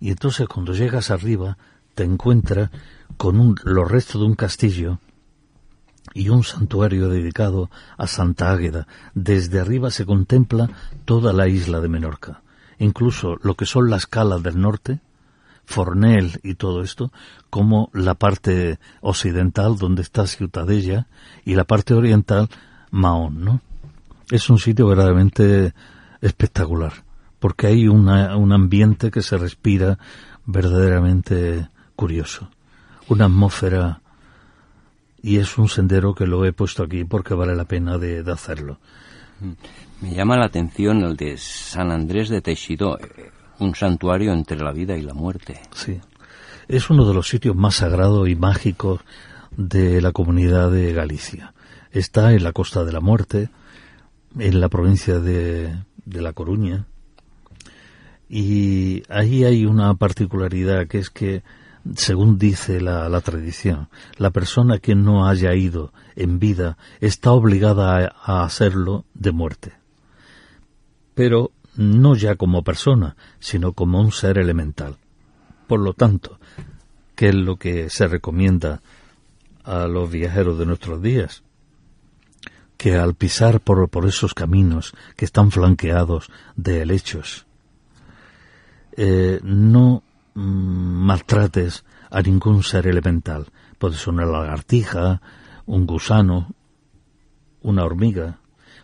Y entonces cuando llegas arriba te encuentras con un, los restos de un castillo y un santuario dedicado a Santa Águeda. Desde arriba se contempla toda la isla de Menorca, incluso lo que son las calas del norte, Fornel y todo esto, como la parte occidental donde está Ciutadella y la parte oriental Mahón, ¿no? Es un sitio verdaderamente espectacular, porque hay una, un ambiente que se respira verdaderamente curioso, una atmósfera y es un sendero que lo he puesto aquí porque vale la pena de, de hacerlo. Me llama la atención el de San Andrés de Teixidó, eh, un santuario entre la vida y la muerte. Sí. Es uno de los sitios más sagrados y mágicos de la comunidad de Galicia. Está en la Costa de la Muerte, en la provincia de, de La Coruña, y ahí hay una particularidad que es que, según dice la, la tradición, la persona que no haya ido en vida está obligada a, hacerlo de muerte. Pero no ya como persona, sino como un ser elemental. Por lo tanto, que es lo que se recomienda a los viajeros de nuestros días, que al pisar por, esos caminos que están flanqueados de helechos, eh, no maltrates a ningún ser elemental. Puede ser una lagartija, un gusano, una hormiga,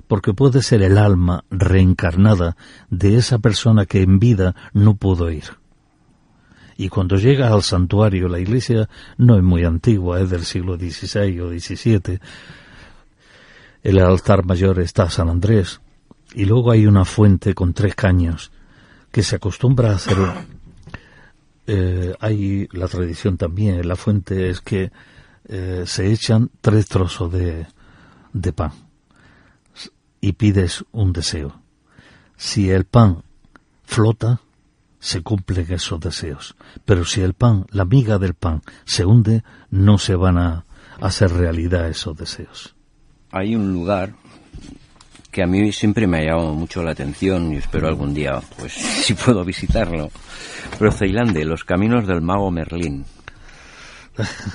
porque puede ser el alma reencarnada de esa persona que en vida no pudo ir. Y cuando llega al santuario, la iglesia no es muy antigua, es del siglo XVI o XVII. El altar mayor está San Andrés. Y luego hay una fuente con tres caños que se acostumbra a hacer. Eh, hay la tradición también. La fuente es que eh, se echan tres trozos de, de pan y pides un deseo. Si el pan flota, se cumplen esos deseos. Pero si el pan, la miga del pan, se hunde, no se van a hacer realidad esos deseos. Hay un lugar que a mí siempre me ha llamado mucho la atención y espero algún día, pues, <laughs> si puedo visitarlo. Pero Ceilande, los caminos del mago Merlín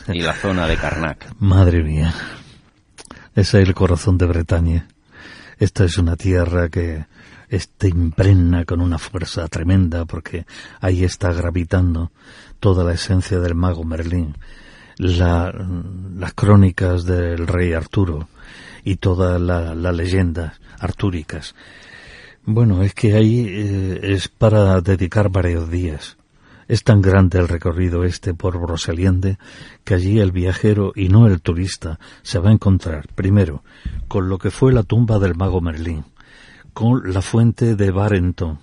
y la zona de Karnak. Madre mía, ese es el corazón de Bretaña. Esta es una tierra que este impregna con una fuerza tremenda porque ahí está gravitando toda la esencia del mago Merlín, la, las crónicas del rey Arturo y todas las la leyendas artúricas. Bueno, es que ahí eh, es para dedicar varios días. Es tan grande el recorrido este por Broseliande que allí el viajero y no el turista se va a encontrar, primero, con lo que fue la tumba del mago Merlín, con la fuente de Barenton,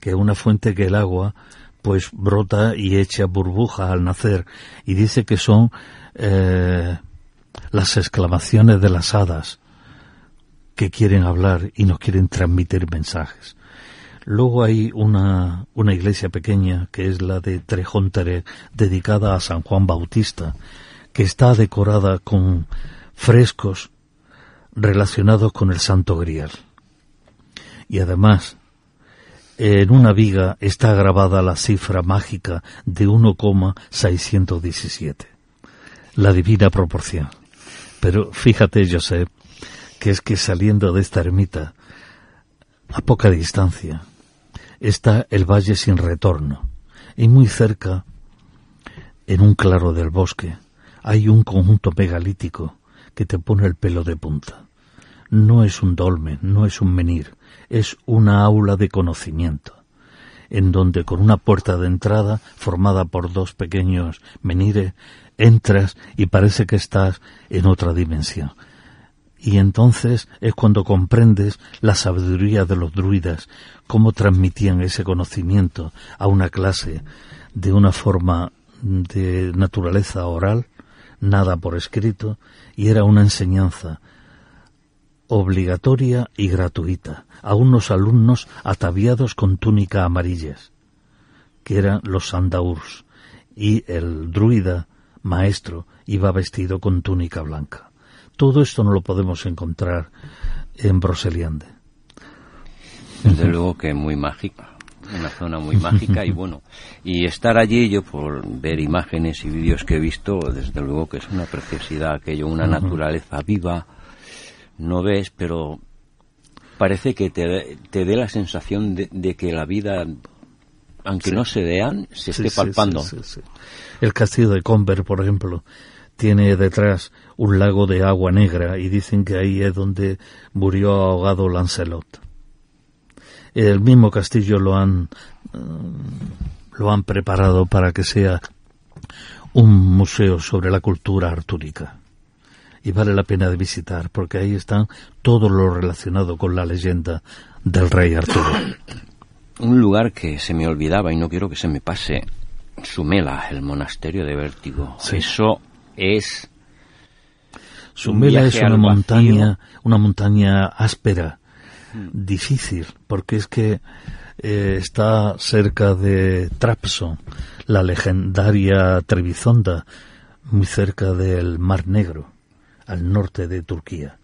que es una fuente que el agua pues brota y echa burbuja al nacer y dice que son eh, las exclamaciones de las hadas que quieren hablar y nos quieren transmitir mensajes. Luego hay una, una iglesia pequeña que es la de Trejóntere dedicada a San Juan Bautista, que está decorada con frescos relacionados con el Santo Grial y además en una viga está grabada la cifra mágica de 1,617, la divina proporción. Pero fíjate, Josep, que es que saliendo de esta ermita, a poca distancia, está el valle sin retorno, y muy cerca, en un claro del bosque, hay un conjunto megalítico que te pone el pelo de punta. No es un dolmen, no es un menir, es una aula de conocimiento, en donde con una puerta de entrada formada por dos pequeños menires entras y parece que estás en otra dimensión. Y entonces es cuando comprendes la sabiduría de los druidas, cómo transmitían ese conocimiento a una clase de una forma de naturaleza oral, nada por escrito, y era una enseñanza obligatoria y gratuita a unos alumnos ataviados con túnica amarillas, que eran los sandaurs, y el druida maestro iba vestido con túnica blanca. Todo esto no lo podemos encontrar en Broseliande. Desde <laughs> luego que muy mágica, una zona muy mágica y bueno, y estar allí yo por ver imágenes y vídeos que he visto, desde luego que es una preciosidad, aquello, una naturaleza viva, no ves, pero parece que te, te dé la sensación de, que la vida, aunque no se vean, se esté palpando. El castillo de Comber, por ejemplo, tiene detrás un lago de agua negra y dicen que ahí es donde murió ahogado Lancelot. El mismo castillo lo han eh, lo han preparado para que sea un museo sobre la cultura artúrica y vale la pena de visitar porque ahí están todo lo relacionado con la leyenda del rey Arturo. Un lugar que se me olvidaba y no quiero que se me pase, Sumela, el monasterio de Vértigo. Eso es Sumela es una montaña, una montaña áspera, hmm. difícil, porque es que eh, está cerca de Trapso, la legendaria Trebizonda, muy cerca del Mar Negro al norte de Turquía.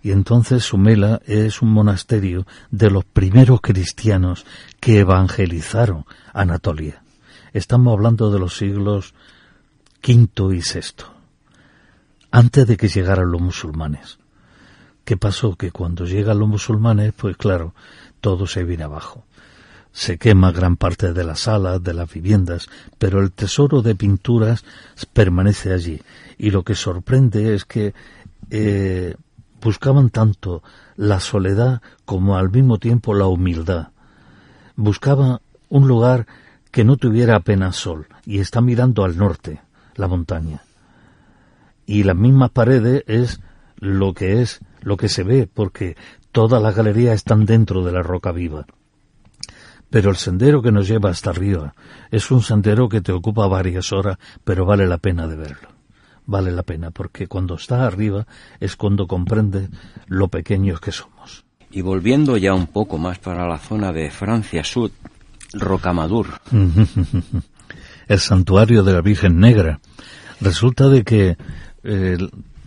Y entonces Sumela es un monasterio de los primeros cristianos que evangelizaron Anatolia. Estamos hablando de los siglos V y VI, antes de que llegaran los musulmanes. ¿Qué pasó? Que cuando llegan los musulmanes, pues claro, todo se viene abajo. Se quema gran parte de las salas, de las viviendas, pero el tesoro de pinturas permanece allí. Y lo que sorprende es que eh, buscaban tanto la soledad como al mismo tiempo la humildad. Buscaban un lugar que no tuviera apenas sol y está mirando al norte, la montaña. Y las mismas paredes es lo que es, lo que se ve, porque todas las galerías están dentro de la roca viva. Pero el sendero que nos lleva hasta arriba es un sendero que te ocupa varias horas, pero vale la pena de verlo. Vale la pena, porque cuando estás arriba es cuando comprendes lo pequeños que somos. Y volviendo ya un poco más para la zona de Francia Sud, Rocamadur. <laughs> el santuario de la Virgen Negra. Resulta de que eh,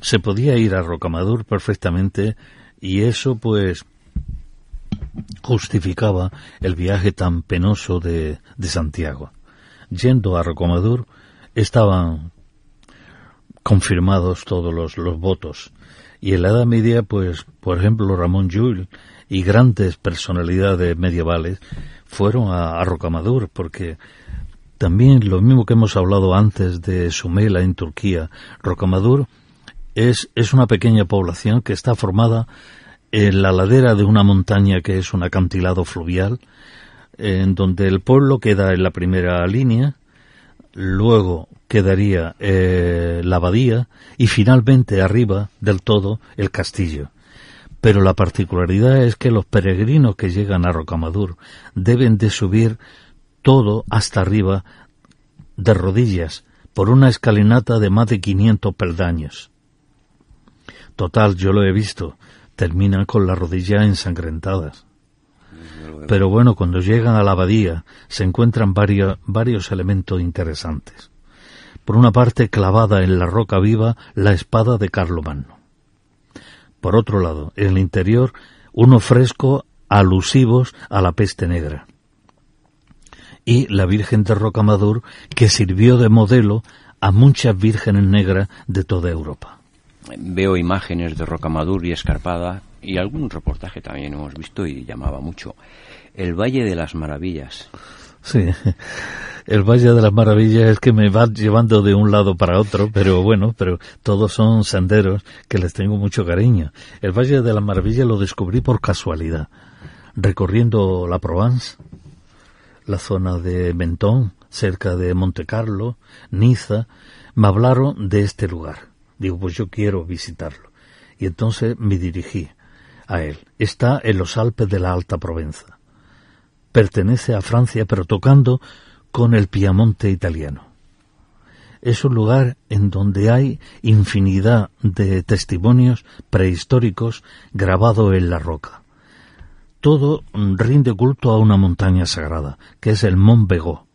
se podía ir a Rocamadur perfectamente y eso pues justificaba el viaje tan penoso de, de Santiago. Yendo a Rocamadur estaban confirmados todos los, los votos y en la Edad Media pues por ejemplo Ramón Llull y grandes personalidades medievales fueron a, Rocamadur porque también lo mismo que hemos hablado antes de Sumela en Turquía, Rocamadur es, es una pequeña población que está formada en la ladera de una montaña que es un acantilado fluvial, en donde el pueblo queda en la primera línea, luego quedaría eh, la abadía y finalmente arriba del todo el castillo pero la particularidad es que los peregrinos que llegan a Rocamadur deben de subir todo hasta arriba de rodillas por una escalinata de más de 500 peldaños. Total, yo lo he visto, terminan con las rodillas ensangrentadas. Pero bueno, cuando llegan a la abadía se encuentran varios, varios elementos interesantes. Por una parte, clavada en la roca viva, la espada de Carlomagno. Por otro lado, en el interior, uno fresco alusivos a la peste negra. Y la Virgen de Rocamadur, que sirvió de modelo a muchas vírgenes negras de toda Europa. Veo imágenes de Rocamadur y Escarpada y algún reportaje también hemos visto y llamaba mucho. El Valle de las Maravillas. Sí, el Valle de las Maravillas es que me va llevando de un lado para otro, pero bueno, pero todos son senderos que les tengo mucho cariño. El Valle de las Maravillas lo descubrí por casualidad, recorriendo la Provence, la zona de Mentón, cerca de Monte Carlo, Niza, me hablaron de este lugar. Digo, pues yo quiero visitarlo. Y entonces me dirigí a él. Está en los Alpes de la Alta Provenza. Pertenece a Francia, pero tocando con el Piamonte italiano. Es un lugar en donde hay infinidad de testimonios prehistóricos grabados en la roca. Todo rinde culto a una montaña sagrada, que es el Mont Bego,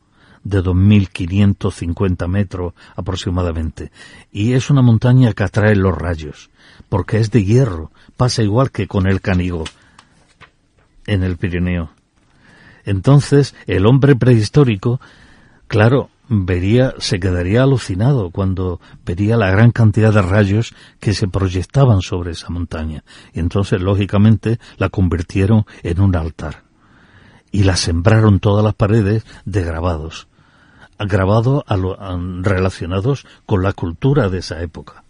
de 2.550 metros aproximadamente, y es una montaña que atrae los rayos, porque es de hierro, pasa igual que con el Canigo en el Pirineo. Entonces, el hombre prehistórico, claro, vería, se quedaría alucinado cuando vería la gran cantidad de rayos que se proyectaban sobre esa montaña. Y entonces, lógicamente, la convirtieron en un altar. Y la sembraron todas las paredes de grabados. Grabados relacionados con la cultura de esa época.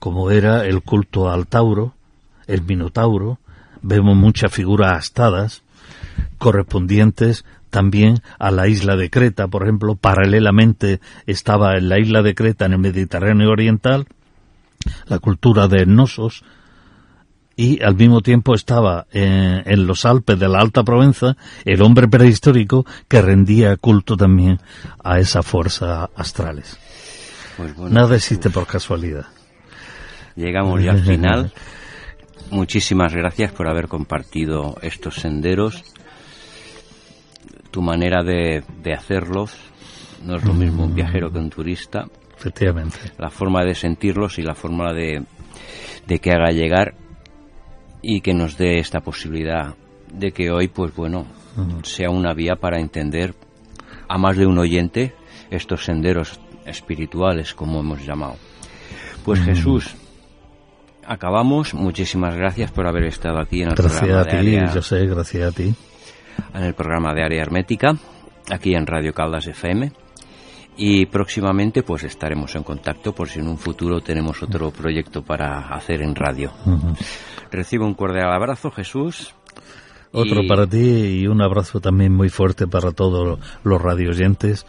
Como era el culto al Tauro, el Minotauro, vemos muchas figuras astadas, correspondientes también a la isla de Creta, por ejemplo, paralelamente estaba en la isla de Creta en el Mediterráneo Oriental la cultura de Nosos y al mismo tiempo estaba en, los Alpes de la Alta Provenza el hombre prehistórico que rendía culto también a esa fuerza astrales. Pues Nada existe por casualidad. Llegamos ya al <laughs> final. Muchísimas gracias por haber compartido estos senderos tu manera de, de hacerlos no es lo mismo un viajero que un turista. Efectivamente. La forma de sentirlos y la forma de, de que haga llegar y que nos dé esta posibilidad de que hoy, pues bueno, sea una vía para entender a más de un oyente estos senderos espirituales, como hemos llamado. Pues Jesús, acabamos. Muchísimas gracias por haber estado aquí en el Gracias programa a ti, área, José, gracias a ti. En el programa de área hermética, aquí en Radio Caldas FM. Y próximamente pues estaremos en contacto por si en un futuro tenemos otro proyecto para hacer en radio. Recibo un cordial abrazo, Jesús. Otro Y- para ti y un abrazo también muy fuerte para todos los radioyentes.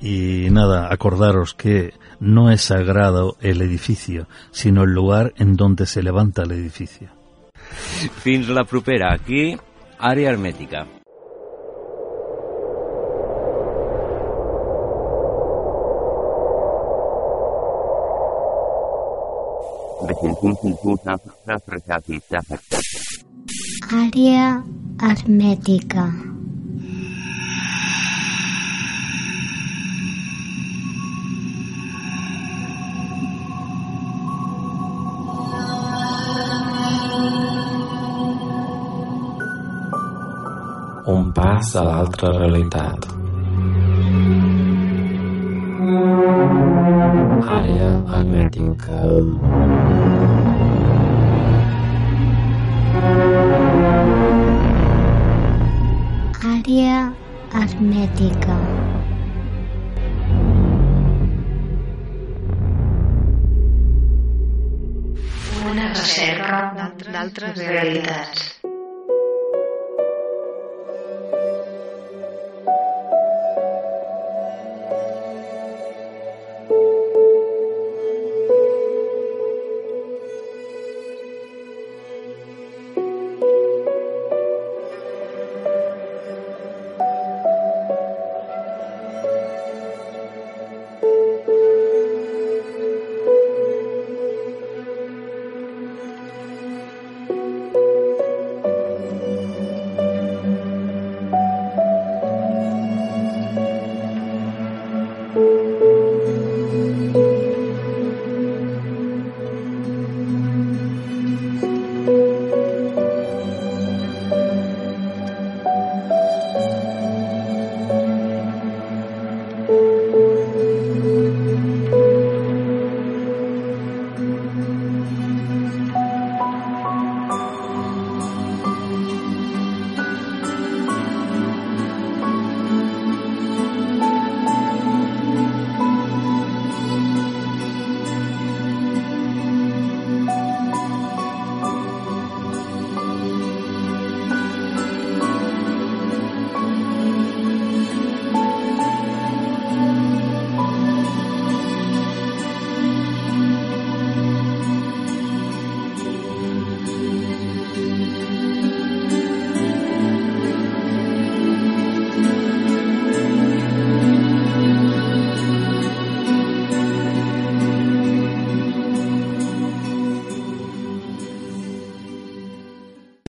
Y nada, acordaros que no es sagrado el edificio, sino el lugar en donde se levanta el edificio. Fins la propera, aquí, àrea hermètica. Àrea hermètica. Pas a l'altra realitat. Àrea hermètica. Àrea hermètica. Una recerca d'altres realitats.